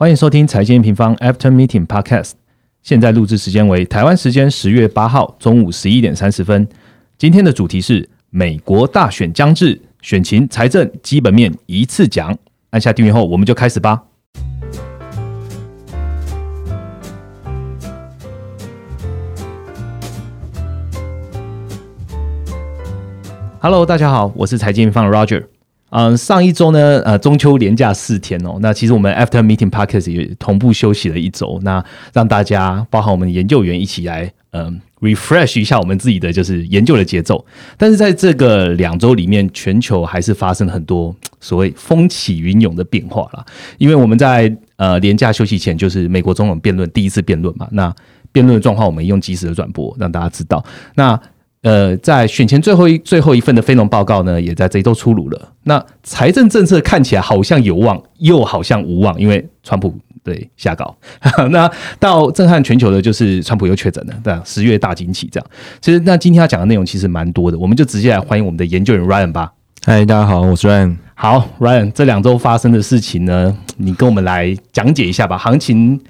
欢迎收听财经平方 After Meeting Podcast。现在录制时间为台湾时间十月八号中午十一点三十分。今天的主题是美国大选将至，选情、财政基本面一次讲。按下订阅后，我们就开始吧。Hello，大家好，我是财经平方 Roger。嗯，上一周呢，呃，中秋连假四天哦。那其实我们 After Meeting Podcast 也同步休息了一周，那让大家包含我们研究员一起来，嗯，refresh 一下我们自己的就是研究的节奏。但是在这个两周里面，全球还是发生了很多所谓风起云涌的变化啦。因为我们在呃连假休息前，就是美国总统辩论第一次辩论嘛，那辩论的状况我们用及时的转播让大家知道。那呃，在选前最后一最后一份的非农报告呢，也在这一周出炉了。那财政政策看起来好像有望，又好像无望，因为川普对下稿。那到震撼全球的就是川普又确诊了，对十月大惊奇这样。其实那今天要讲的内容其实蛮多的，我们就直接来欢迎我们的研究员 Ryan 吧。嗨，大家好，我是 Ryan。好，Ryan，这两周发生的事情呢，你跟我们来讲解一下吧。行情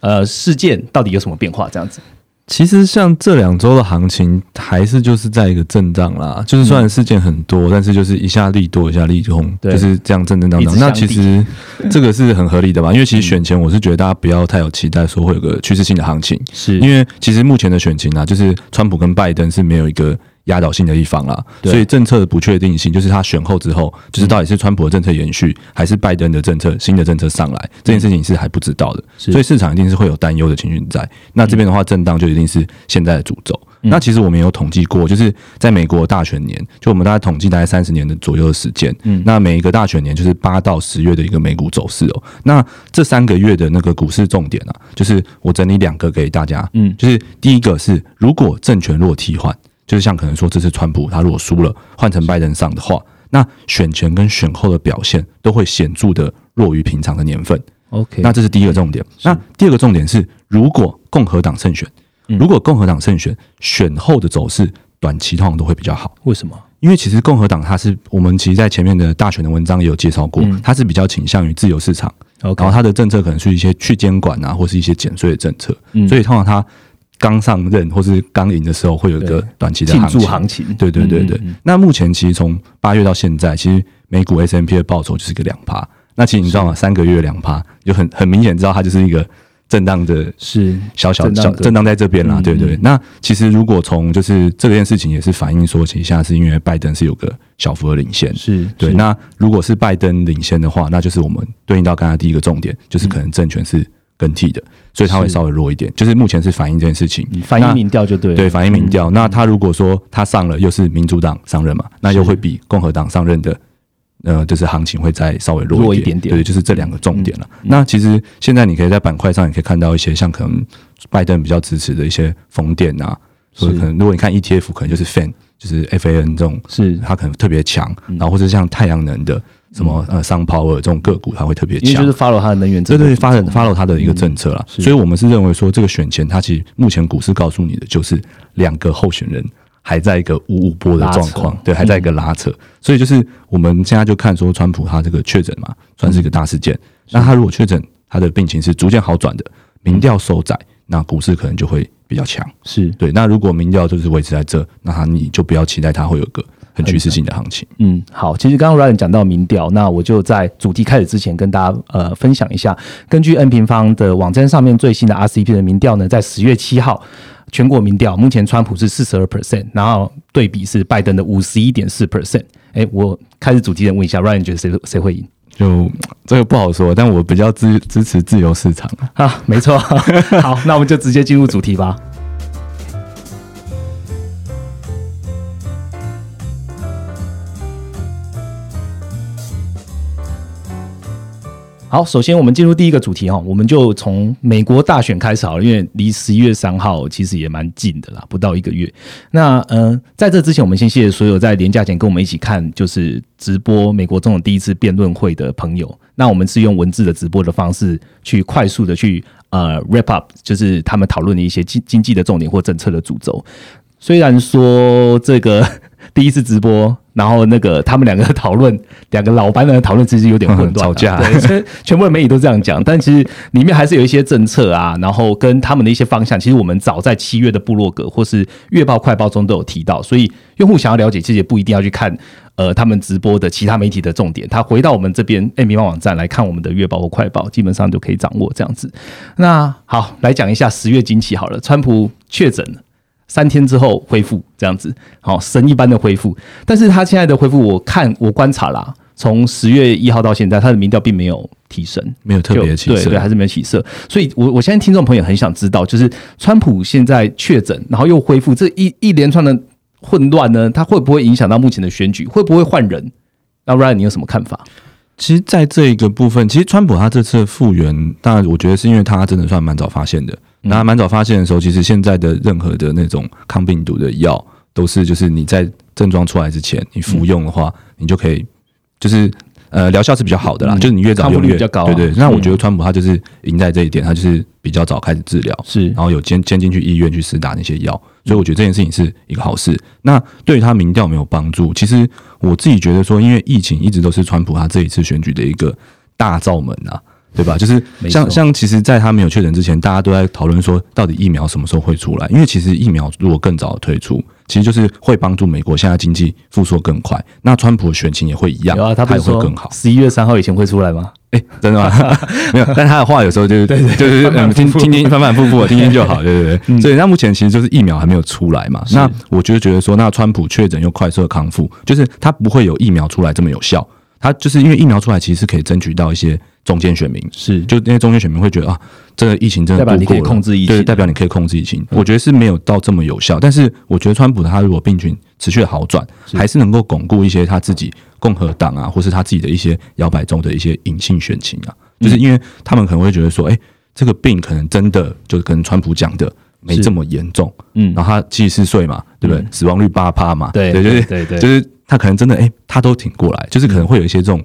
呃事件到底有什么变化？这样子。其实像这两周的行情，还是就是在一个震荡啦。就是虽然事件很多，但是就是一下利多，一下利空，就是这样震震荡荡。那其实这个是很合理的吧？因为其实选前我是觉得大家不要太有期待，说会有个趋势性的行情。是因为其实目前的选情啊，就是川普跟拜登是没有一个。压倒性的一方啦，所以政策的不确定性就是他选后之后，就是到底是川普的政策延续，还是拜登的政策新的政策上来，这件事情是还不知道的，所以市场一定是会有担忧的情绪在。那这边的话，震荡就一定是现在的主轴。那其实我们有统计过，就是在美国大选年，就我们大概统计大概三十年的左右的时间，嗯，那每一个大选年就是八到十月的一个美股走势哦。那这三个月的那个股市重点啊，就是我整理两个给大家，嗯，就是第一个是如果政权若替换。就是像可能说这次川普他如果输了，换成拜登上的话，那选前跟选后的表现都会显著的弱于平常的年份。OK，那这是第一个重点。那第二个重点是，如果共和党胜选，如果共和党胜选，选后的走势短期通常都会比较好。为什么？因为其实共和党它是我们其实在前面的大选的文章也有介绍过，它是比较倾向于自由市场，然后它的政策可能是一些去监管啊，或是一些减税的政策，所以通常它。刚上任或是刚赢的时候，会有一个短期的庆祝行情。对对对对。那目前其实从八月到现在，其实美股 S M P 的报酬就是个两趴。那其实你知道吗？三个月两趴，就很很明显知道它就是一个震荡的，是小小小震荡在这边啦。对对。那其实如果从就是这件事情也是反映说，其实现在是因为拜登是有个小幅的领先。是对。那如果是拜登领先的话，那就是我们对应到刚才第一个重点，就是可能政权是。更替的，所以它会稍微弱一点。就是目前是反映这件事情，反映民调就对，对，反映民调。那他如果说他上了，又是民主党上任嘛，那又会比共和党上任的，呃，就是行情会再稍微弱一点点。对，就是这两个重点了。那其实现在你可以在板块上，也可以看到一些像可能拜登比较支持的一些风电啊，所以可能如果你看 ETF，可能就是 FAN，就是 FAN 这种，是它可能特别强，然后或者像太阳能的。什么呃，商 power 这种个股，它会特别强，就是 follow 它的能源，对对，follow follow 它的一个政策了。所以，我们是认为说，这个选前，它其实目前股市告诉你的，就是两个候选人还在一个五五波的状况，对，还在一个拉扯。所以，就是我们现在就看说，川普他这个确诊嘛，算是一个大事件。那他如果确诊，他的病情是逐渐好转的，民调收窄，那股市可能就会比较强。是对。那如果民调就是维持在这，那你就不要期待它会有个。很趋势性的行情。嗯，好，其实刚刚 Ryan 讲到民调，那我就在主题开始之前跟大家呃分享一下，根据 N 平方的网站上面最新的 RCP 的民调呢，在十月七号全国民调，目前川普是四十二 percent，然后对比是拜登的五十一点四 percent。哎，我开始主题人问一下，Ryan 觉得谁谁会赢？就这个不好说，但我比较支支持自由市场啊，没错。好，那我们就直接进入主题吧。好，首先我们进入第一个主题哈，我们就从美国大选开始好了，因为离十一月三号其实也蛮近的啦，不到一个月。那嗯，在这之前，我们先谢谢所有在年假前跟我们一起看就是直播美国总统第一次辩论会的朋友。那我们是用文字的直播的方式去快速的去呃 wrap up，就是他们讨论的一些经经济的重点或政策的主轴。虽然说这个第一次直播然后那个他们两个讨论，两个老班的讨论其实有点混乱啊，吵架对，所以全部的媒体都这样讲，但其实里面还是有一些政策啊，然后跟他们的一些方向，其实我们早在七月的部落格或是月报快报中都有提到，所以用户想要了解，其实也不一定要去看呃他们直播的其他媒体的重点，他回到我们这边 M 方网站来看我们的月报或快报，基本上就可以掌握这样子。那好，来讲一下十月惊奇好了，川普确诊了。三天之后恢复，这样子，好神一般的恢复。但是他现在的恢复，我看我观察啦，从十月一号到现在，他的民调并没有提升，没有特别起色，对对，还是没有起色。所以，我我现在听众朋友很想知道，就是川普现在确诊，然后又恢复，这一一连串的混乱呢，他会不会影响到目前的选举？会不会换人？那 Ryan，你有什么看法？其实，在这一个部分，其实川普他这次复原，当然我觉得是因为他真的算蛮早发现的。那蛮早发现的时候，其实现在的任何的那种抗病毒的药，都是就是你在症状出来之前，你服用的话，你就可以就是呃疗效是比较好的啦，就是你越早用越比较高。对对，那我觉得川普他就是赢在这一点，他就是比较早开始治疗，是然后有先先进去医院去施打那些药，所以我觉得这件事情是一个好事。那对于他民调没有帮助，其实我自己觉得说，因为疫情一直都是川普他这一次选举的一个大罩门啊。对吧？就是像像，其实，在他没有确诊之前，大家都在讨论说，到底疫苗什么时候会出来？因为其实疫苗如果更早推出，其实就是会帮助美国现在经济复苏更快。那川普的选情也会一样，有啊，他也会更好。十一月三号以前会出来吗？哎，真的吗？没有，但他的话有时候就是对 就是听听听反反复复听听就好，对对对。所以那目前其实就是疫苗还没有出来嘛。那我就觉得说，那川普确诊又快速的康复，就是他不会有疫苗出来这么有效。他就是因为疫苗出来，其实是可以争取到一些。中间选民。是，就那些中间选民会觉得啊，这个疫情真的代表你可以控制疫情，对，代表你可以控制疫情。我觉得是没有到这么有效，但是我觉得川普他如果病菌持续的好转，还是能够巩固一些他自己共和党啊，或是他自己的一些摇摆中的一些隐性选情啊，就是因为他们可能会觉得说，哎，这个病可能真的就是跟川普讲的没这么严重，嗯，然后他七十四岁嘛，对不对？死亡率八趴嘛，对，对，对，对，对，就是他可能真的，哎，他都挺过来，就是可能会有一些这种。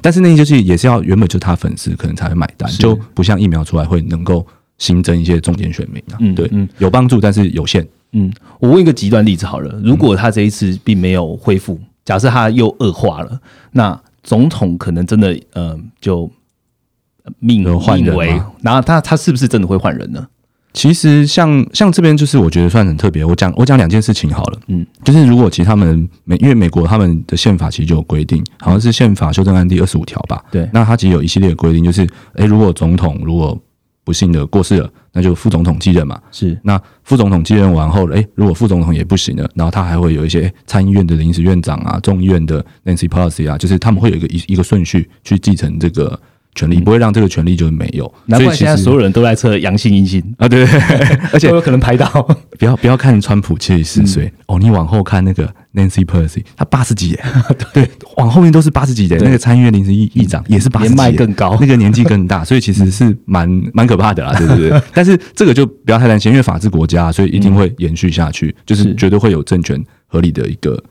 但是那些就是也是要原本就是他粉丝可能才会买单，就不像疫苗出来会能够新增一些重点选民啊。嗯，对，嗯，有帮助，但是有限。嗯，我问一个极端例子好了，如果他这一次并没有恢复，假设他又恶化了，那总统可能真的呃就命换人，然后他他是不是真的会换人呢？其实像像这边就是我觉得算很特别。我讲我讲两件事情好了，嗯，就是如果其实他们美因为美国他们的宪法其实就有规定，好像是宪法修正案第二十五条吧，对，那它其实有一系列的规定，就是诶，如果总统如果不幸的过世了，那就副总统继任嘛，是，那副总统继任完后，诶，如果副总统也不行了，然后他还会有一些参议院的临时院长啊，众议院的 Nancy Pelosi 啊，就是他们会有一个一一个顺序去继承这个。权利不会让这个权利就是没有，难怪现在所有人都在测阳性阴性。啊！对，而且有可能排到。不要不要看川普七十四岁。哦，你往后看那个 Nancy Pelosi，他八十几耶，对，往后面都是八十几的。那个参议院临时议议长也是八十几，年迈更高，那个年纪更大，所以其实是蛮蛮可怕的啦，对不对？但是这个就不要太担心，因为法治国家，所以一定会延续下去，就是。绝对会有政权合理的一个。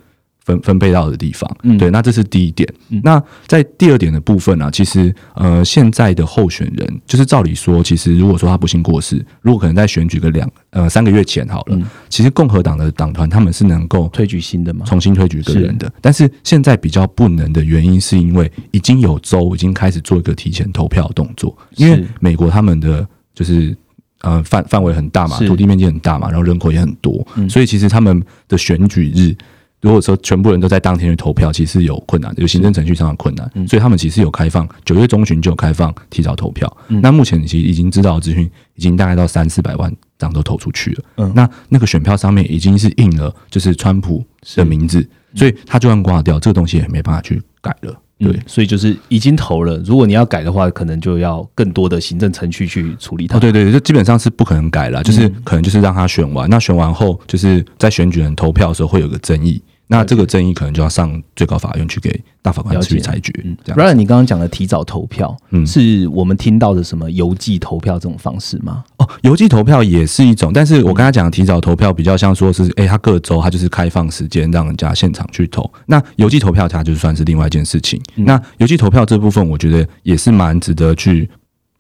分分配到的地方，嗯，对，那这是第一点。那在第二点的部分呢，其实呃，现在的候选人，就是照理说，其实如果说他不幸过世，如果可能在选举个两呃三个月前好了，其实共和党的党团他们是能够推举新的吗？重新推举一个人的。但是现在比较不能的原因，是因为已经有州已经开始做一个提前投票动作，因为美国他们的就是呃范范围很大嘛，土地面积很大嘛，然后人口也很多，所以其实他们的选举日。如果说全部人都在当天去投票，其实有困难，有行政程序上的困难，所以他们其实有开放九月中旬就有开放提早投票。那目前其实已经知道的资讯，已经大概到三四百万张都投出去了。那那个选票上面已经是印了就是川普的名字，所以他就算挂掉，这个东西也没办法去改了。对，所以就是已经投了，如果你要改的话，可能就要更多的行政程序去处理它。对对，就基本上是不可能改了，就是可能就是让他选完，那选完后就是在选举人投票的时候会有个争议。那这个争议可能就要上最高法院去给大法官去裁决。嗯。然，你刚刚讲的提早投票，嗯，是我们听到的什么邮寄投票这种方式吗？哦，邮寄投票也是一种，但是我刚才讲的提早投票比较像说是，哎，他各州他就是开放时间让人家现场去投。那邮寄投票它就算是另外一件事情。那邮寄投票这部分，我觉得也是蛮值得去，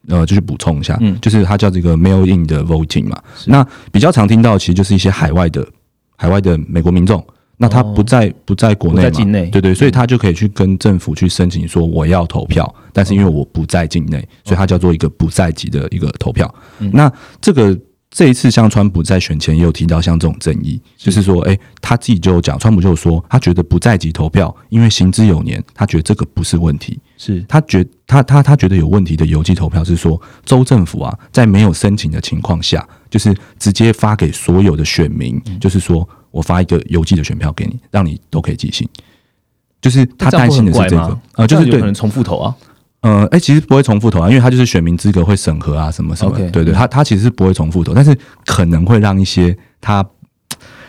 呃，就是补充一下，嗯，就是它叫这个 mail in 的 voting 嘛。那比较常听到其实就是一些海外的海外的美国民众。那他不在不在国内嘛，境内。对对，所以他就可以去跟政府去申请说我要投票，但是因为我不在境内，所以他叫做一个不在籍的一个投票。那这个这一次像川普在选前也有提到像这种争议，就是说，哎，他自己就有讲，川普就说他觉得不在籍投票，因为行之有年，他觉得这个不是问题。是。他觉他他他觉得有问题的邮寄投票是说，州政府啊，在没有申请的情况下，就是直接发给所有的选民，就是说我发一个邮寄的选票给你，让你都可以寄信。就是他担心的是这个这样会很怪吗，呃，就是有可能重复投啊。呃，哎、其实不会重复投啊，因为他就是选民资格会审核啊，什么什么。对对，他他其实是不会重复投，但是可能会让一些他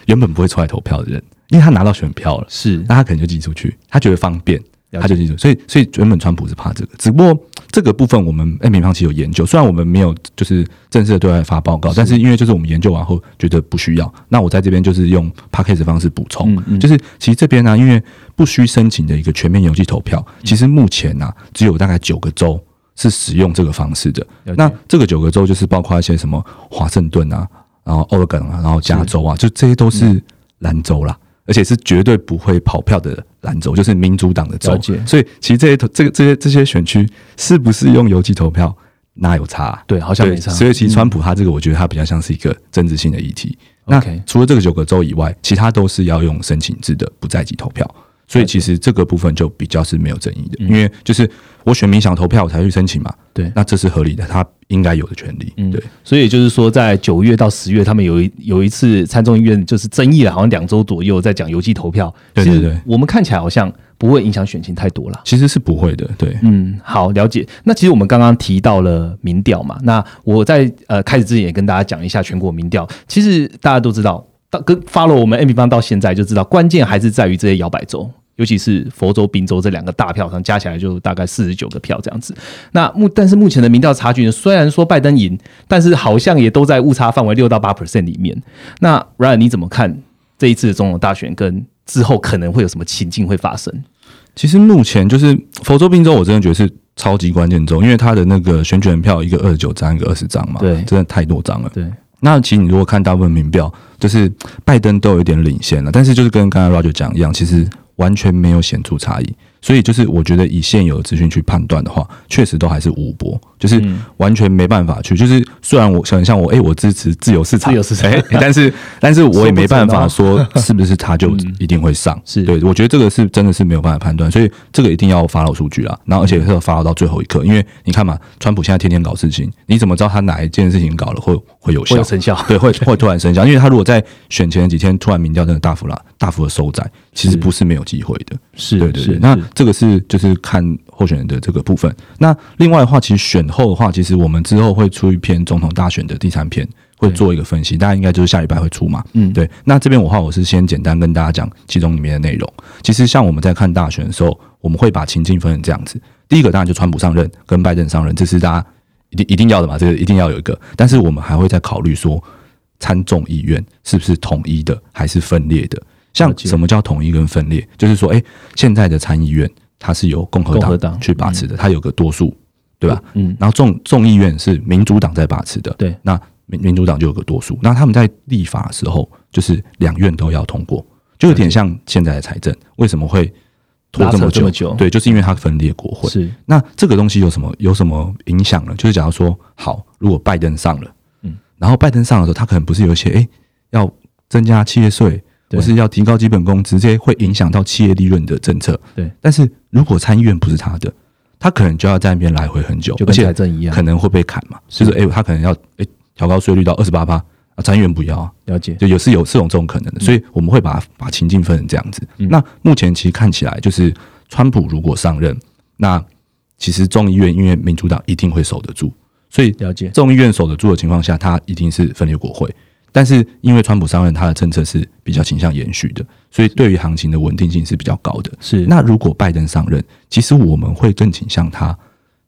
原本不会出来投票的人，因为他拿到选票了，是。那他可能就寄出去，他觉得方便，他就记住。所以，所以原本川普是怕这个，只不过这个部分我们 M 平方其实有研究，虽然我们没有就是正式的对外发报告，但是因为就是我们研究完后觉得不需要，那我在这边就是用 p a c k a g e 的方式补充，嗯嗯。就是其实这边呢、因为不需申请的一个全面邮寄投票，其实目前呢、只有大概九个州。是使用这个方式的，那这个九个州就是包括一些什么华盛顿啊，然后 Oregon 啊，然后加州啊，就这些都嗯。是蓝州啦，而且是绝对不会跑票的蓝州，就是民主党的州。所以其实这些投这个这些这些选区是不是用邮寄投票，哪有差啊、对，好像，没差。所以其实川普他这个，我觉得他比较像是一个政治性的议题。那除了这个九个州以外，其他都是要用申请制的不在籍投票。所以其实这个部分就比较是没有争议的，因为就是我选民想投票，我才去申请嘛。对那这是合理的，他应该有的权利。嗯对，所以就是说，在九月到十月，他们有一有一次参众议院就是争议了，好像两周左右，在讲邮寄投票。对对对我们看起来好像不会影响选情太多了。其实是不会的。对，嗯，好，了解。那其实我们刚刚提到了民调嘛，那我在呃开始之前也跟大家讲一下全国民调。其实大家都知道，到跟 follow 我们 M 平方到现在就知道，关键还是在于这些摇摆州。尤其是佛州、宾州这两个大票上加起来就大概四十九个票这样子。那目但是目前的民调差距呢，虽然说拜登赢，但是好像也都在误差范围六到八 percent 里面。那 Ryan 你怎么看这一次的总统大选跟之后可能会有什么情境会发生？其实目前就是佛州、宾州，我真的觉得是超级关键州，因为他的那个选举人票一个二十九张，一个二十张嘛，对真的太多张了。对，那其实你如果看大部分民调，就是拜登都有一点领先了，但是就是跟刚才 Roger 讲一样，其实完全没有显著差异。所以就是我觉得以现有的资讯去判断的话，确实都还是五波，就是嗯完全没办法去。就是虽然我想像我，哎、我支持自由市场，自由市场哎但是 但是我也没办法说说是不是他就一定会上。嗯是对，我觉得这个是真的是没有办法判断，所以这个一定要 follow 数据啊。然后而且是要 follow 到最后一刻，因为你看嘛，川普现在天天搞事情，你怎么知道他哪一件事情搞了会会有效？会有成效。对，会会突然生效，因为他如果在选前的几天突然民调真的大幅啦大幅的收窄，其实不是没有机会的。是对对对是，那这个是就是看候选人的这个部分。那另外的话，其实选后的话，其实我们之后会出一篇总统大选的第三篇，会做一个分析，大家应该就是下礼拜会出嘛。嗯，对，那这边的话，我是先简单跟大家讲其中里面的内容。其实像我们在看大选的时候，我们会把情境分成这样子：第一个当然就川普上任跟拜登上任，这是大家一定一定要的嘛，这个一定要有一个。但是我们还会再考虑说，参众议院是不是统一的，还是分裂的？像什么叫统一跟分裂？就是说，哎、现在的参议院它是由共和党党去把持的，它有个多数，对吧？嗯，然后众众议院是民主党在把持的，对，那民民主党就有个多数。那他们在立法的时候，就是两院都要通过，就有点像现在的财政为什么会拖这么久？这么久对，就是因为它分裂国会。是那这个东西有什么有什么影响呢？就是假如说，好，如果拜登上了，嗯，然后拜登上的时候，他可能不是有一些诶要增加企业税，对或是要提高基本工资，这些会影响到企业利润的政策。对，但是如果参议院不是他的，他可能就要在那边来回很久，就跟而且财政一样可能会被砍嘛。是就是诶，他可能要哎调高税率到二十八趴，啊，参议院不要啊，了解，就有是有是有这种可能的，所以我们会把把情境分成这样子。嗯那目前其实看起来就是，川普如果上任，那其实众议院因为民主党一定会守得住，所以了解，众议院守得住的情况下，他一定是分裂国会。但是因为川普上任，他的政策是比较倾向延续的，所以对于行情的稳定性是比较高的。是那如果拜登上任，其实我们会更倾向他，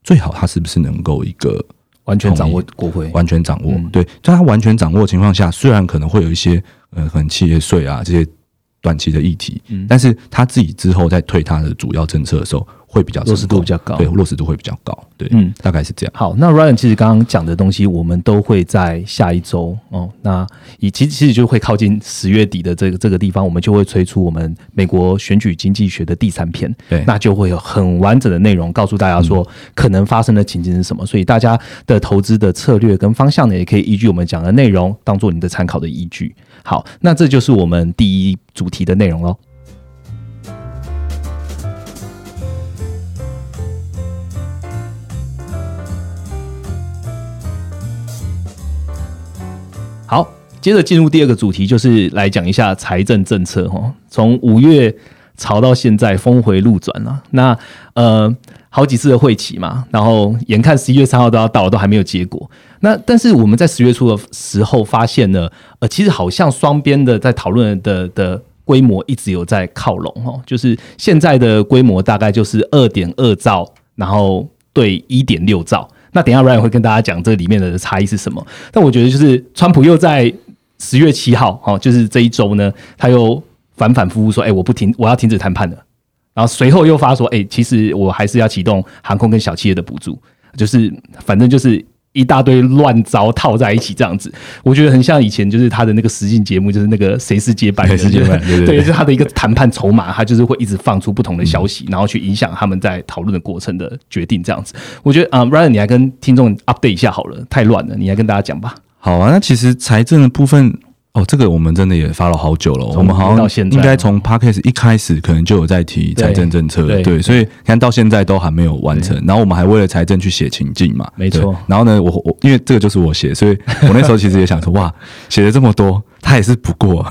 最好他是不是能够一个完全掌握国会，完全掌握。嗯对，在他完全掌握的情况下，虽然可能会有一些呃，可能企业税啊这些短期的议题，嗯。但是他自己之后在推他的主要政策的时候，会比较落实度比较高，对，落实度会比较高，对，嗯，大概是这样。好，那 Ryan 其实刚刚讲的东西，我们都会在下一周哦，那以其实其实就会靠近十月底的这个这个地方，我们就会推出我们美国选举经济学的第三篇，对，那就会有很完整的内容告诉大家说可能发生的情境是什么，所以大家的投资的策略跟方向呢，也可以依据我们讲的内容当做你的参考的依据。好，那这就是我们第一主题的内容喽。好，接着进入第二个主题，就是来讲一下财政政策哈。从五月炒到现在，峰回路转了。那呃，好几次的会期嘛，然后眼看十一月三号都要到了，都还没有结果。那但是我们在十月初的时候发现呢，呃，其实好像双边的在讨论的的规模一直有在靠拢哦，就是现在的规模大概就是二点二兆，然后对一点六兆。那等下 Ryan 会跟大家讲这里面的差异是什么。但我觉得就是川普又在十月七号，哦，就是这一周呢，他又反反复复说，哎，我不停，我要停止谈判了。然后随后又发说，哎，其实我还是要启动航空跟小企业的补助，就是反正就是。一大堆乱糟套在一起，这样子，我觉得很像以前就是他的那个实境节目，就是那个谁是接班人，对，就是他的一个谈判筹码，他就是会一直放出不同的消息，然后去影响他们在讨论的过程的决定，这样子。我觉得啊，Ryan，你来跟听众 update 一下好了，太乱了，你来跟大家讲吧。好啊，那其实财政的部分。哦，这个我们真的也发了好久了。我们好像应该从 Parkes 一开始可能就有在提财政政策，对，所以看到现在都还没有完成。然后我们还为了财政去写情境嘛，没错。然后呢，我我因为这个就是我写，所以我那时候其实也想说，哇，写了这么多，他也是不过，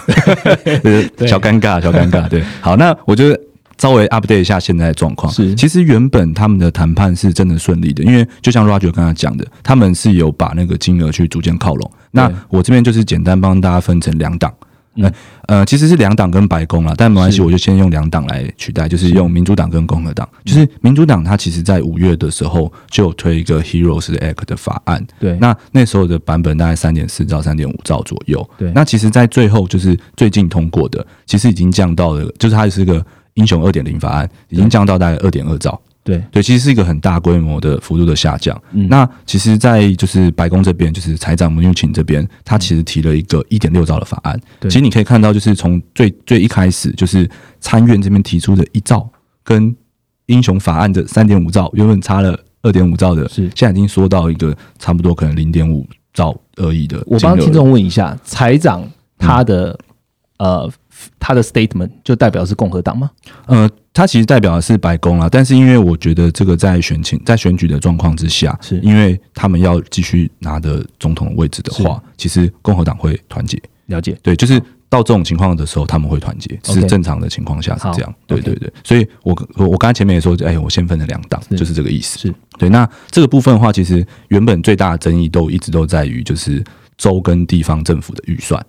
小尴尬，小尴尬。对，好，那我觉得。稍微 update 一下现在的状况。是，其实原本他们的谈判是真的顺利的，因为就像 Roger 刚才讲的，他们是有把那个金额去逐渐靠拢。那我这边就是简单帮大家分成两档，嗯。呃，其实是两党跟白宫啦，但没关系，我就先用两党来取代，就是用民主党跟共和党。就是民主党，它其实在五月的时候就有推一个 Heroes Act 的法案。对，那那时候的版本大概三点四兆、三点五兆左右。对，那其实，在最后就是最近通过的，其实已经降到了，就是它是个。英雄二点零法案已经降到大概二点二兆，对对，其实是一个很大规模的幅度的下降。那其实，在就是白宫这边，就是财长穆纽琴这边，他其实提了一个一点六兆的法案。其实你可以看到，就是从最最一开始，就是参院这边提出的一兆，跟英雄法案的三点五兆，原本差了二点五兆的，是现在已经缩到一个差不多可能零点五兆而已的。我帮听众问一下，财长他的呃。他的 statement 就代表是共和党吗？呃，他其实代表的是白宫啊，但是因为我觉得这个在选情在选举的状况之下，是因为他们要继续拿的总统位置的话，其实共和党会团结。了解，对，就是到这种情况的时候，他们会团结，是正常的情况下是这样。对对对，所以我我我刚才前面也说，哎，我先分了两党，就是这个意思。是对。那这个部分的话，其实原本最大的争议都一直都在于，就是州跟地方政府的预算。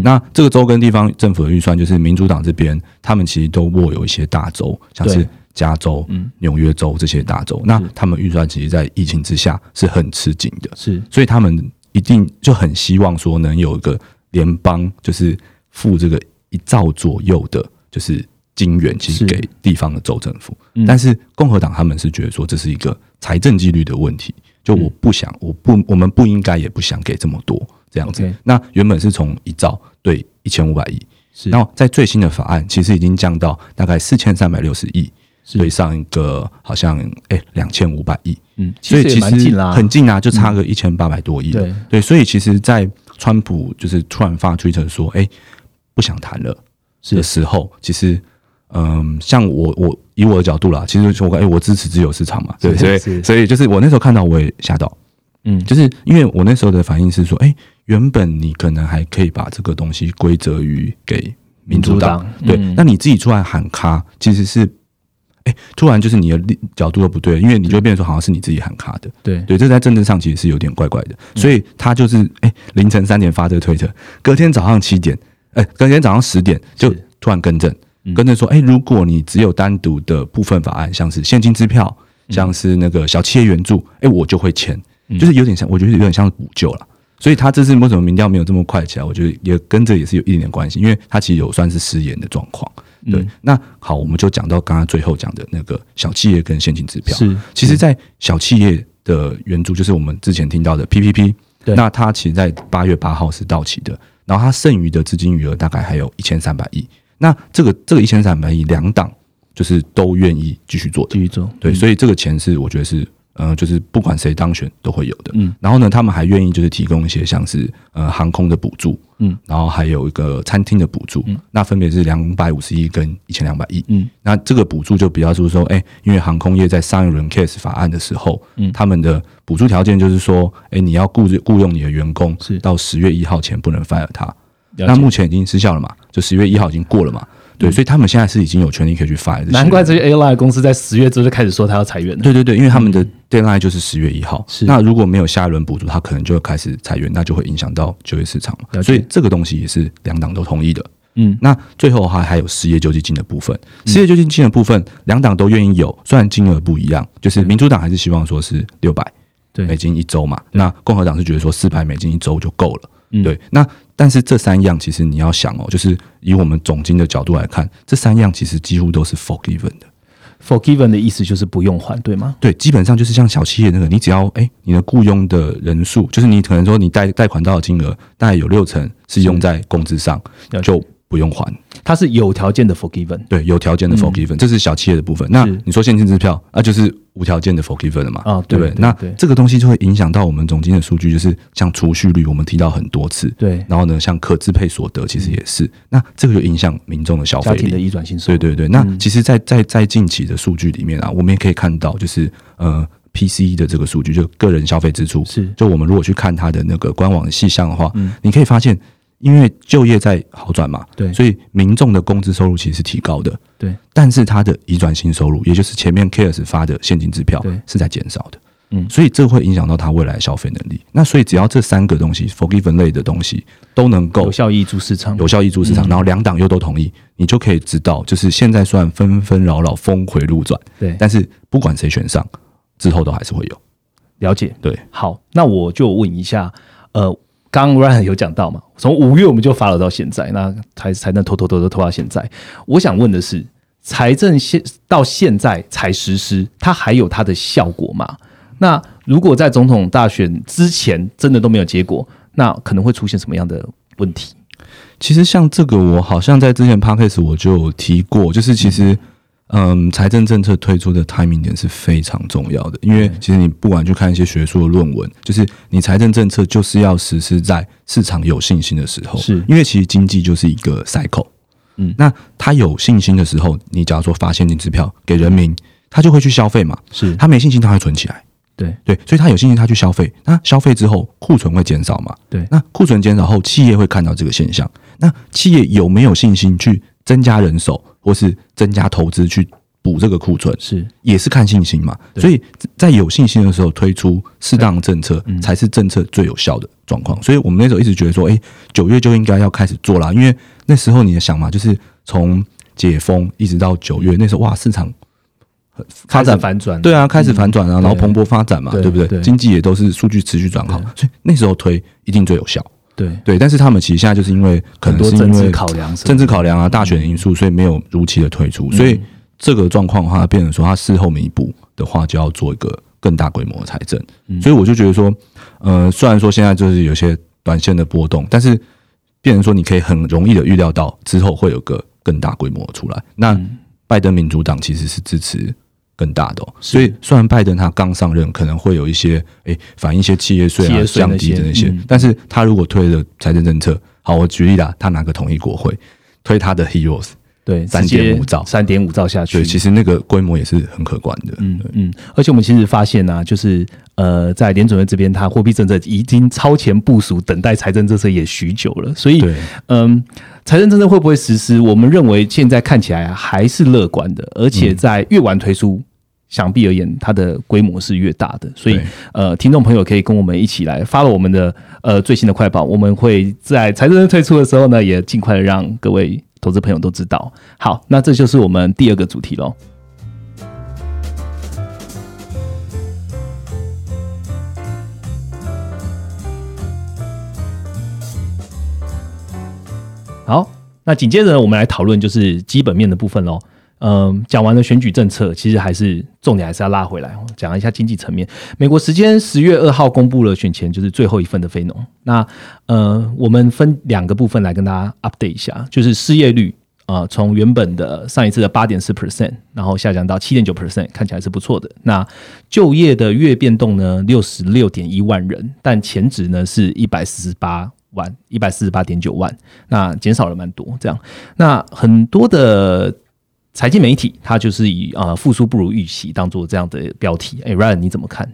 那这个州跟地方政府的预算，就是民主党这边，他们其实都握有一些大州，像是加州、纽约州这些大州。那他们预算其实，在疫情之下是很吃紧的，是，所以他们一定就很希望说，能有一个联邦，就是付这个一兆左右的，就是金元，其实给地方的州政府。但是共和党他们是觉得说，这是一个财政纪律的问题，就我不想，我不，我们不应该，也不想给这么多。这样子，那原本是从一兆对一千五百亿，是，然后在最新的法案其实已经降到大概四千三百六十亿，对上一个好像哎两千五百亿，嗯，所以其实很近啊，就差个一千八百多亿，对。对，所以其实，在川普就是突然发推特说哎不想谈了的时候，其实嗯，像我我以我的角度啦，其实我哎我支持自由市场嘛，对，所以所以就是我那时候看到我也吓到，嗯，就是因为我那时候的反应是说哎。原本你可能还可以把这个东西归责于给民主党，对，那你自己出来喊卡，其实是，哎，突然就是你的角度都不对，因为你就变成说好像是你自己喊卡的，对，对，这在政治上其实是有点怪怪的，所以他就是哎凌晨三点发这个推特，隔天早上七点，哎，隔天早上十点就突然更正，更正说，哎，如果你只有单独的部分法案，像是现金支票，像是那个小企业援助，哎，我就会签，就是有点像，我觉得有点像是补救了。所以他这次为什么民调没有这么快起来？我觉得也跟这也是有一点点关系，因为他其实有算是失言的状况。对，那好，我们就讲到刚刚最后讲的那个小企业跟现金支票。是，其实，在小企业的援助，就是我们之前听到的 PPP。对，那它其实，在八月八号是到期的，然后它剩余的资金余额大概还有一千三百亿。那这个这个一千三百亿，两党就是都愿意继续做，继续做。对，所以这个钱是我觉得是。呃，就是不管谁当选都会有的，嗯，然后呢，他们还愿意就是提供一些像是呃航空的补助，嗯，然后还有一个餐厅的补助，嗯，那分别是两百五十亿跟一千两百亿，嗯，那这个补助就比较就是说，哎，因为航空业在上一轮 case 法案的时候，嗯，他们的补助条件就是说，哎，你要雇雇佣你的员工是。到十月一号前不能 fire 他，那目前已经失效了嘛，就十月一号已经过了嘛。对，所以他们现在是已经有权利可以去 fire。难怪这些 airline 公司在十月之后就开始说他要裁员了。对对对，因为他们的 deadline 就是十月一号。是，那如果没有下一轮补助，他可能就会开始裁员，那就会影响到就业市场嘛。所以这个东西也是两党都同意的。嗯，那最后还还有失业救济金的部分，失业救济金的部分两党都愿意有，虽然金额不一样，就是民主党还是希望说是六百美金一周嘛，那共和党是觉得说四百美金一周就够了。对，那但是这三样其实你要想哦，就是以我们总经的角度来看，这三样其实几乎都是 forgiven 的。forgiven 的意思就是不用还，对吗？对，基本上就是像小企业那个，你只要哎，你的雇佣的人数，就是你可能说你贷贷款到的金额，大概有六成是用在工资上，就。不用还，它是有条件的 forgiven，对，有条件的 forgiven，这是小企业的部分。那你说现金支票，那就是无条件的 forgiven 了嘛？啊，对不对？那这个东西就会影响到我们总金的数据，就是像储蓄率，我们提到很多次。对，然后呢，像可支配所得，其实也是。那这个就影响民众的消费力，的移转性。对对对。那其实，在在在近期的数据里面啊，我们也可以看到，就是呃，PCE 的这个数据，就个人消费支出，是。就我们如果去看它的那个官网的细项的话，嗯，你可以发现。因为就业在好转嘛，对，所以民众的工资收入其实是提高的，对。但是他的移转性收入，也就是前面 Cares 发的现金支票，是在减少的，嗯。所以这会影响到他未来消费能力。那所以只要这三个东西，forgiven 类的东西都能够有效益助市场，有效益助市场，然后两党又都同意，你就可以知道，就是现在算纷纷扰扰，峰回路转，对。但是不管谁选上，之后都还是会有了解，对。好，那我就问一下，呃。刚 Ryan 有讲到嘛？从五月我们就发了到现在，那才才能拖拖拖拖拖到现在。我想问的是，财政现到现在才实施，它还有它的效果吗？那如果在总统大选之前真的都没有结果，那可能会出现什么样的问题？其实像这个，我好像在之前 Podcast 我就有提过，就是其实。嗯，财政政策推出的 timing 点是非常重要的，因为其实你不管去看一些学术的论文，就是你财政政策就是要实施在市场有信心的时候，是因为其实经济就是一个 cycle，嗯，那他有信心的时候，你假如说发现金支票给人民，他就会去消费嘛，是他没信心他会存起来，对对，所以他有信心他去消费，那消费之后库存会减少嘛，对，那库存减少后企业会看到这个现象，那企业有没有信心去增加人手？或是增加投资去补这个库存，是也是看信心嘛？所以在有信心的时候推出适当政策，才是政策最有效的状况。所以我们那时候一直觉得说，哎，九月就应该要开始做啦，因为那时候你想嘛，就是从解封一直到九月，那时候哇，市场发展反转，对啊，开始反转啊，然后蓬勃发展嘛，对不对？经济也都是数据持续转好，所以那时候推一定最有效。对对，但是他们其实现在就是因为很多政治考量、政治考量啊、大选因素，所以没有如期的退出。所以这个状况的话，变成说他事后弥补的话，就要做一个更大规模的财政。所以我就觉得说，呃，虽然说现在就是有些短线的波动，但是变成说你可以很容易的预料到之后会有个更大规模出来。那拜登民主党其实是支持。更大的，所以虽然拜登他刚上任，可能会有一些诶反映一些企业税啊降低的那些，但是他如果推了财政政策，好，我举例啦，他拿个统一国会推他的 Heroes，对，三点五兆，三点五兆下去，对，其实那个规模也是很可观的，嗯嗯，而且我们其实发现呢，就是呃，在联准会这边，它货币政策已经超前部署，等待财政政策也许久了，所以嗯，财政政策会不会实施？我们认为现在看起来还是乐观的，而且在越晚推出。想必而言，它的规模是越大的，所以呃，听众朋友可以跟我们一起来发了我们的呃最新的快报，我们会在财政推出的时候呢，也尽快的让各位投资朋友都知道。好，那这就是我们第二个主题喽。好，那紧接着我们来讨论就是基本面的部分喽。嗯，讲完了选举政策，其实还是重点还是要拉回来，讲一下经济层面。美国时间十月二号公布了选前就是最后一份的非农。那呃，我们分两个部分来跟大家 update 一下，就是失业率啊，从原本的上一次的八点四 percent，然后下降到七点九 percent，看起来是不错的。那就业的月变动呢，六十六点一万人，但前值呢是一百四十八万，一百四十八点九万，那减少了蛮多。这样，那很多的。财经媒体它就是以啊复苏不如预期当做这样的标题，哎，Ryan 你怎么看？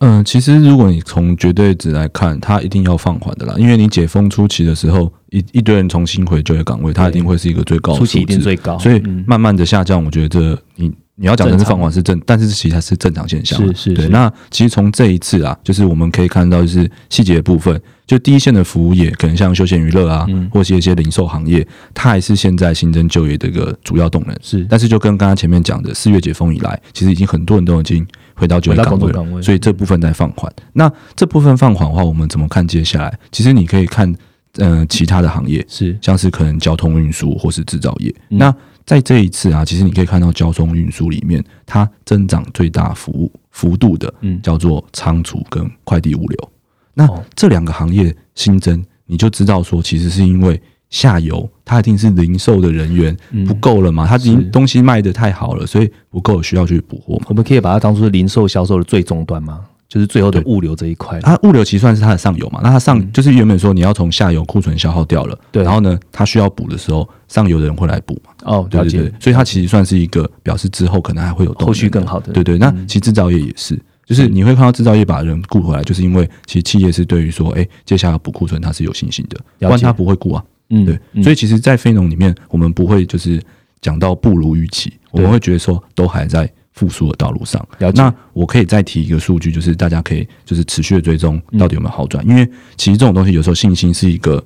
嗯，其实如果你从绝对值来看，它一定要放缓的啦，因为你解封初期的时候，一一堆人重新回就业岗位，它一定会是一个最高初期一定最高，所以慢慢的下降，我觉得这你你要讲的是放缓是正，但是其实它是正常现象，是是对。那其实从这一次啊，就是我们可以看到就是细节部分。就第一线的服务业，可能像休闲娱乐啊，或是一些零售行业，它还是现在新增就业的一个主要动能。是，但是就跟刚刚前面讲的，四月解封以来，其实已经很多人都已经回到就业岗位了，所以这部分在放缓。那这部分放缓的话，我们怎么看接下来？其实你可以看，嗯，其他的行业是，像是可能交通运输或是制造业。那在这一次啊，其实你可以看到交通运输里面，它增长最大服务幅度的，嗯，叫做仓储跟快递物流。那这两个行业新增，你就知道说，其实是因为下游它一定是零售的人员不够了嘛，它已经东西卖的太好了，所以不够需要去补货。我们可以把它当做零售销售的最终端吗？就是最后的物流这一块。它物流其实算是它的上游嘛，那它上就是原本说你要从下游库存消耗掉了，对，然后呢，它需要补的时候，上游的人会来补嘛。哦，了解。所以它其实算是一个表示之后可能还会有后续更好的。对对，那其实制造业也是。就是你会看到制造业把人雇回来，就是因为其实企业是对于说，哎，接下来补库存它是有信心的，不然它不会雇啊。嗯，对。所以其实，在非农里面，我们不会就是讲到不如预期，我们会觉得说都还在复苏的道路上。那我可以再提一个数据，就是大家可以就是持续的追踪到底有没有好转，因为其实这种东西有时候信心是一个。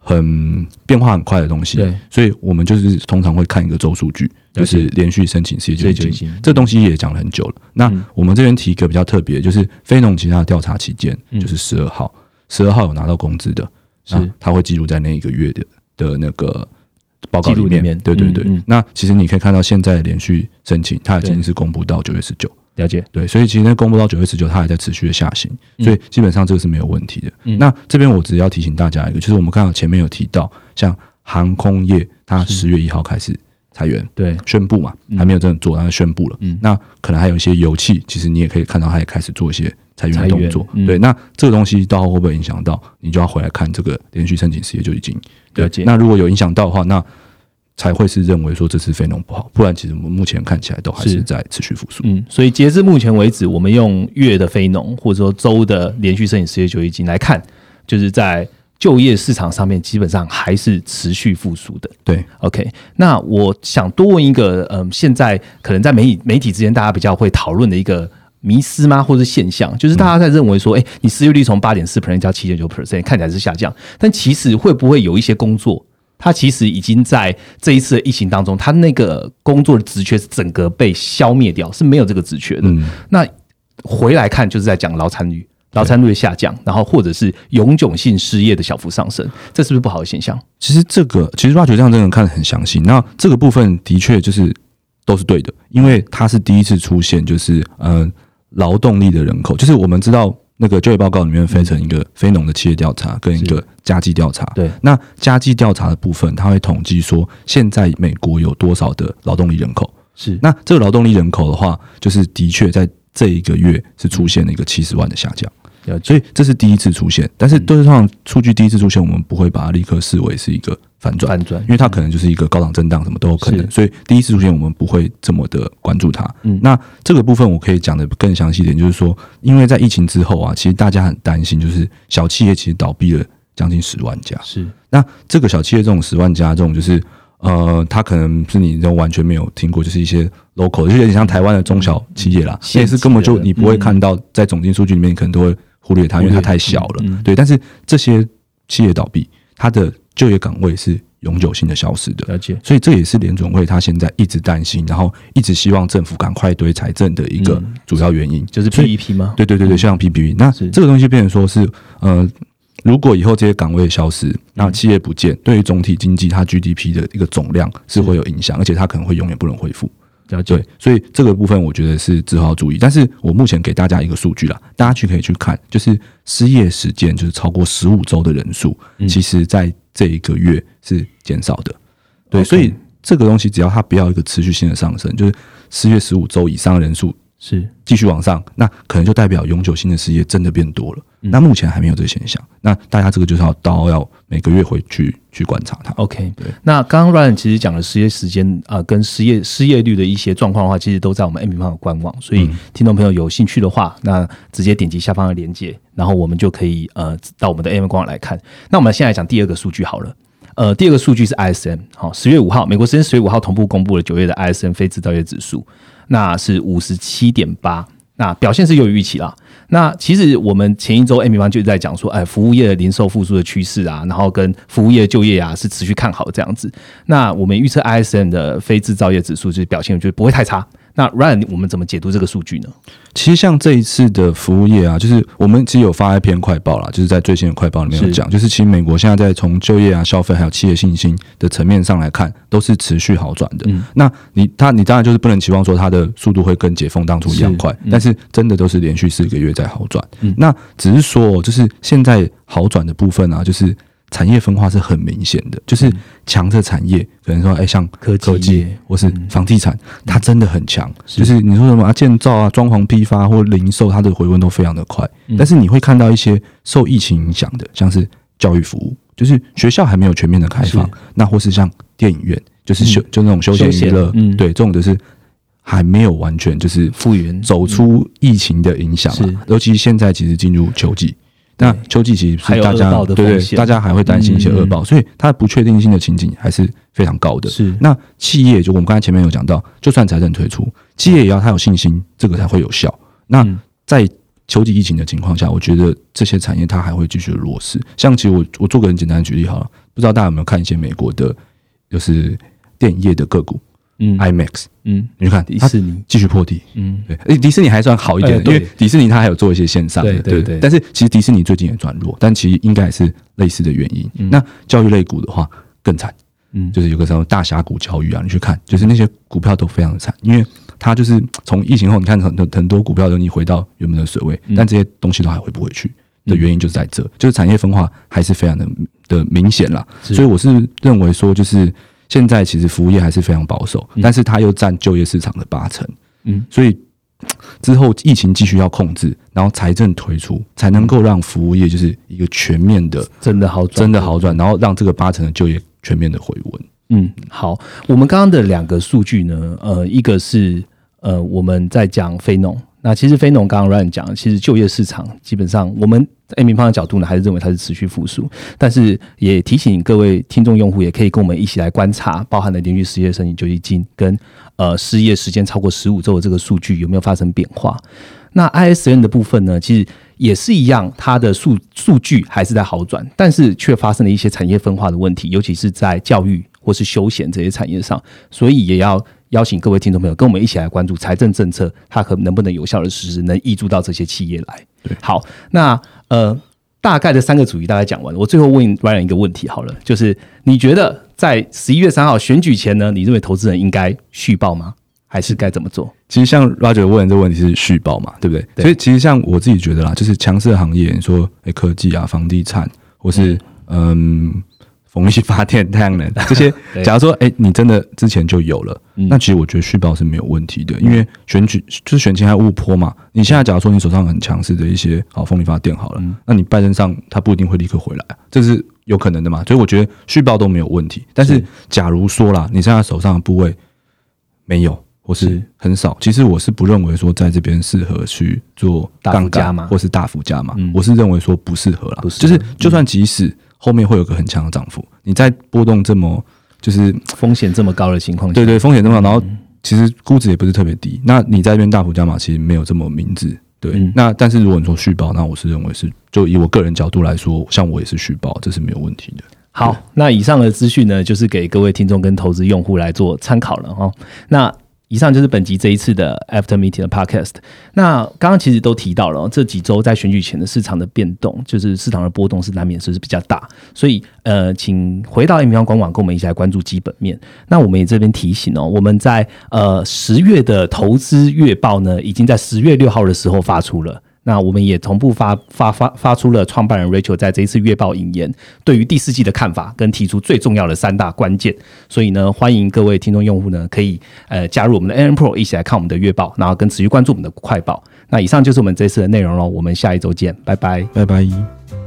很变化很快的东西，对，所以我们就是通常会看一个周数据，就是连续申请失业救济金，这东西也讲了很久了。那我们这边提一个比较特别，就是非农其他调查期间，就是十二号，十二号有拿到工资的，是。他会记录在那一个月的的那个报告里面。对对对，那其实你可以看到现在连续申请，它已经是公布到九月十九。了解，对，所以其实公布到九月十九，它还在持续的下行，所以基本上这个是没有问题的。那这边我只要提醒大家一个，就是我们刚刚前面有提到，像航空业，它十月一号开始裁员，对，宣布嘛，还没有真的做，但是宣布了。嗯，那可能还有一些油气，其实你也可以看到，它也开始做一些裁员的动作。对，那这个东西到后会不会影响到？你就要回来看这个连续申请失业救济金。对。那如果有影响到的话，那才会是认为说这次非农不好，不然其实我们目前看起来都还是在持续复苏。嗯，所以截至目前为止，我们用月的非农或者说周的连续申请失业救济金来看，就是在就业市场上面基本上还是持续复苏的。对，OK。那我想多问一个，嗯，现在可能在媒体媒体之间大家比较会讨论的一个迷失吗，或者现象，就是大家在认为说，哎，你失业率从八点四 percent 加七点九 percent 看起来是下降，但其实会不会有一些工作？它其实已经在这一次的疫情当中，它那个工作的职缺是整个被消灭掉，是没有这个职缺的。那回来看，就是在讲劳参率，劳参率的下降，然后或者是永久性失业的小幅上升，这是不是不好的现象？其实这个，其实 Roger 这样真的看得很详细。那这个部分的确就是都是对的，因为它是第一次出现，就是嗯，劳动力的人口，就是我们知道。那个就业报告里面分成一个非农的企业调查跟一个家计调查。对，那家计调查的部分，它会统计说现在美国有多少的劳动力人口。是，那这个劳动力人口的话，就是的确在这一个月是出现了一个七十万的下降。所以这是第一次出现，但是都是上数据第一次出现，我们不会把它立刻视为是一个反转，反转，因为它可能就是一个高档震荡，什么都有可能。所以第一次出现，我们不会这么的关注它。嗯，那这个部分我可以讲的更详细一点，就是说，因为在疫情之后啊，其实大家很担心，就是小企业其实倒闭了将近十万家。是，那这个小企业这种十万家这种，就是呃，它可能是你都完全没有听过，就是一些 local，就有点像台湾的中小企业啦，也是根本就你不会看到在总经数据里面，可能都会。忽略它，因为它太小了。对，但是这些企业倒闭，它的就业岗位是永久性的消失的。了解，所以这也是联总会他现在一直担心，然后一直希望政府赶快堆财政的一个主要原因，就是 PPP 吗？对对对对，像 PPP。那这个东西变成说是，呃，如果以后这些岗位消失，那企业不见，对于总体经济它 GDP 的一个总量是会有影响，而且它可能会永远不能恢复。了解对，所以这个部分我觉得是之后要注意。但是我目前给大家一个数据啦，大家去可以去看，就是失业时间就是超过十五周的人数，其实在这一个月是减少的。对所以这个东西只要它不要一个持续性的上升，就是失业十五周以上的人数是继续往上，那可能就代表永久性的失业真的变多了。嗯那目前还没有这个现象，那大家这个就是要刀要每个月回去去观察它。OK，对那刚刚 Ryan 其实讲了失业时间啊、呃跟失业失业率的一些状况的话，其实都在我们 M 平方的官网，所以听众朋友有兴趣的话，那直接点击下方的链接，然后我们就可以呃到我们的 M 官网来看。那我们现在讲第二个数据好了。呃，第二个数据是 ISM，好，十月五号，美国时间十月五号同步公布了九月的 ISM 非制造业指数，那是五十七点八，那表现是优于预期啦。那其实我们前一周 M 平方就在讲说，哎，服务业的零售复苏的趋势啊，然后跟服务业就业啊是持续看好这样子。那我们预测 ISM 的非制造业指数就是表现就不会太差。那 Ryan，我们怎么解读这个数据呢？其实像这一次的服务业啊，就是我们其实有发一篇快报啦，就是在最新的快报里面有讲，就是其实美国现在在从就业啊、消费还有企业信心的层面上来看，都是持续好转的。嗯那你它你当然就是不能期望说它的速度会跟解封当初一样快，是嗯但是真的都是连续四个月在好转。嗯那只是说，就是现在好转的部分啊，就是。产业分化是很明显的，就是强的产业，可能说，哎，像科技或是房地产，它真的很强。是。就是你说什么啊，建造啊、装潢批发或零售，它的回温都非常的快。嗯。但是你会看到一些受疫情影响的，像是教育服务，就是学校还没有全面的开放，那或是像电影院，就是休、嗯就那种休闲娱乐，嗯。对，这种就是还没有完全就是复原走出疫情的影响、尤其现在其实进入秋季。那秋季其实大家对大家还会担心一些恶报，所以它的不确定性的情景还是非常高的。是那企业就我们刚才前面有讲到，就算财政推出，企业也要他有信心，这个才会有效。那嗯在秋季疫情的情况下，我觉得这些产业它还会继续的弱势。像其实我我做个很简单的举例好了，不知道大家有没有看一些美国的，就是电影业的个股嗯，IMAX，嗯，你去看迪士尼，继续破底。嗯。对，诶，迪士尼还算好一点，因为迪士尼它还有做一些线上的，对对对。但是其实迪士尼最近也转弱，但其实应该也是类似的原因。嗯。那教育类股的话更惨，嗯，就是有个什么大峡谷教育啊，你去看，就是那些股票都非常的惨，因为它就是从疫情后，你看很多很多股票都你回到原本的水位，嗯。但这些东西都还回不回去的原因就是在这，就是产业分化还是非常的的明显啦。所以我是认为说，就是现在其实服务业还是非常保守，但是它又占就业市场的八成，嗯，所以之后疫情继续要控制，然后财政推出，才能够让服务业就是一个全面的、真的好转，真的好转，然后让这个八成的就业全面的回温。嗯，好，我们刚刚的两个数据呢，呃，一个是呃我们在讲非农，那其实非农刚刚 Ryan 讲，其实就业市场基本上我们在 M 方的角度呢，还是认为它是持续复苏，但是也提醒各位听众用户，也可以跟我们一起来观察，包含了连续失业申请救济金跟呃失业时间超过十五周的这个数据有没有发生变化。那 I S N 的部分呢，其实也是一样，它的数数据还是在好转，但是却发生了一些产业分化的问题，尤其是在教育或是休闲这些产业上，所以也要邀请各位听众朋友跟我们一起来关注财政政策，它可能不能有效的实施，能挹注到这些企业来。对好，那呃，大概的三个主题大概讲完了，我最后问 Ryan 一个问题好了，就是你觉得在十一月三号选举前呢，你认为投资人应该续报吗？还是该怎么做？其实像 Roger 问的这个问题是续报嘛，对不对？对所以其实像我自己觉得啦，就是强势行业，你说诶科技啊、房地产，或是嗯风力发电、太阳能这些，假如说诶你真的之前就有了，嗯。那其实我觉得续报是没有问题的，因为选举就是选情还误坡嘛。你现在假如说你手上很强势的一些好风力发电好了，嗯。那你拜登上他不一定会立刻回来啊，这是有可能的嘛。所以我觉得续报都没有问题。但是是。假如说啦，你现在手上的部位没有，或是是。很少，其实我是不认为说在这边适合去做大杆或是大幅加嘛嗯，我是认为说不适合啦。不。适合。就是就算即使后面会有个很强的涨幅，你在波动这么就是风险这么高的情况下，对对风险这么高，然后嗯其实估值也不是特别低，那你在这边大幅加码其实没有这么明智。对，嗯那但是如果你说续报，那我是认为是就以我个人角度来说，像我也是续报，这是没有问题的。好，那以上的资讯呢，就是给各位听众跟投资用户来做参考了哈。那以上就是本集这一次的 After Meeting 的 Podcast。那刚刚其实都提到了，这几周在选举前的市场的变动，就是市场的波动是难免是比较大，所以呃，请回到 M 方官网，跟我们一起来关注基本面。那我们也这边提醒哦，我们在呃十月的投资月报呢，已经在十月六号的时候发出了。那我们也同步发发发发出了创办人 Rachel 在这一次月报引言对于第四季的看法，跟提出最重要的三大关键。所以呢，欢迎各位听众用户呢，可以呃加入我们的 N Pro 一起来看我们的月报，然后跟持续关注我们的快报。那以上就是我们这次的内容喽，我们下一周见，拜拜，拜拜。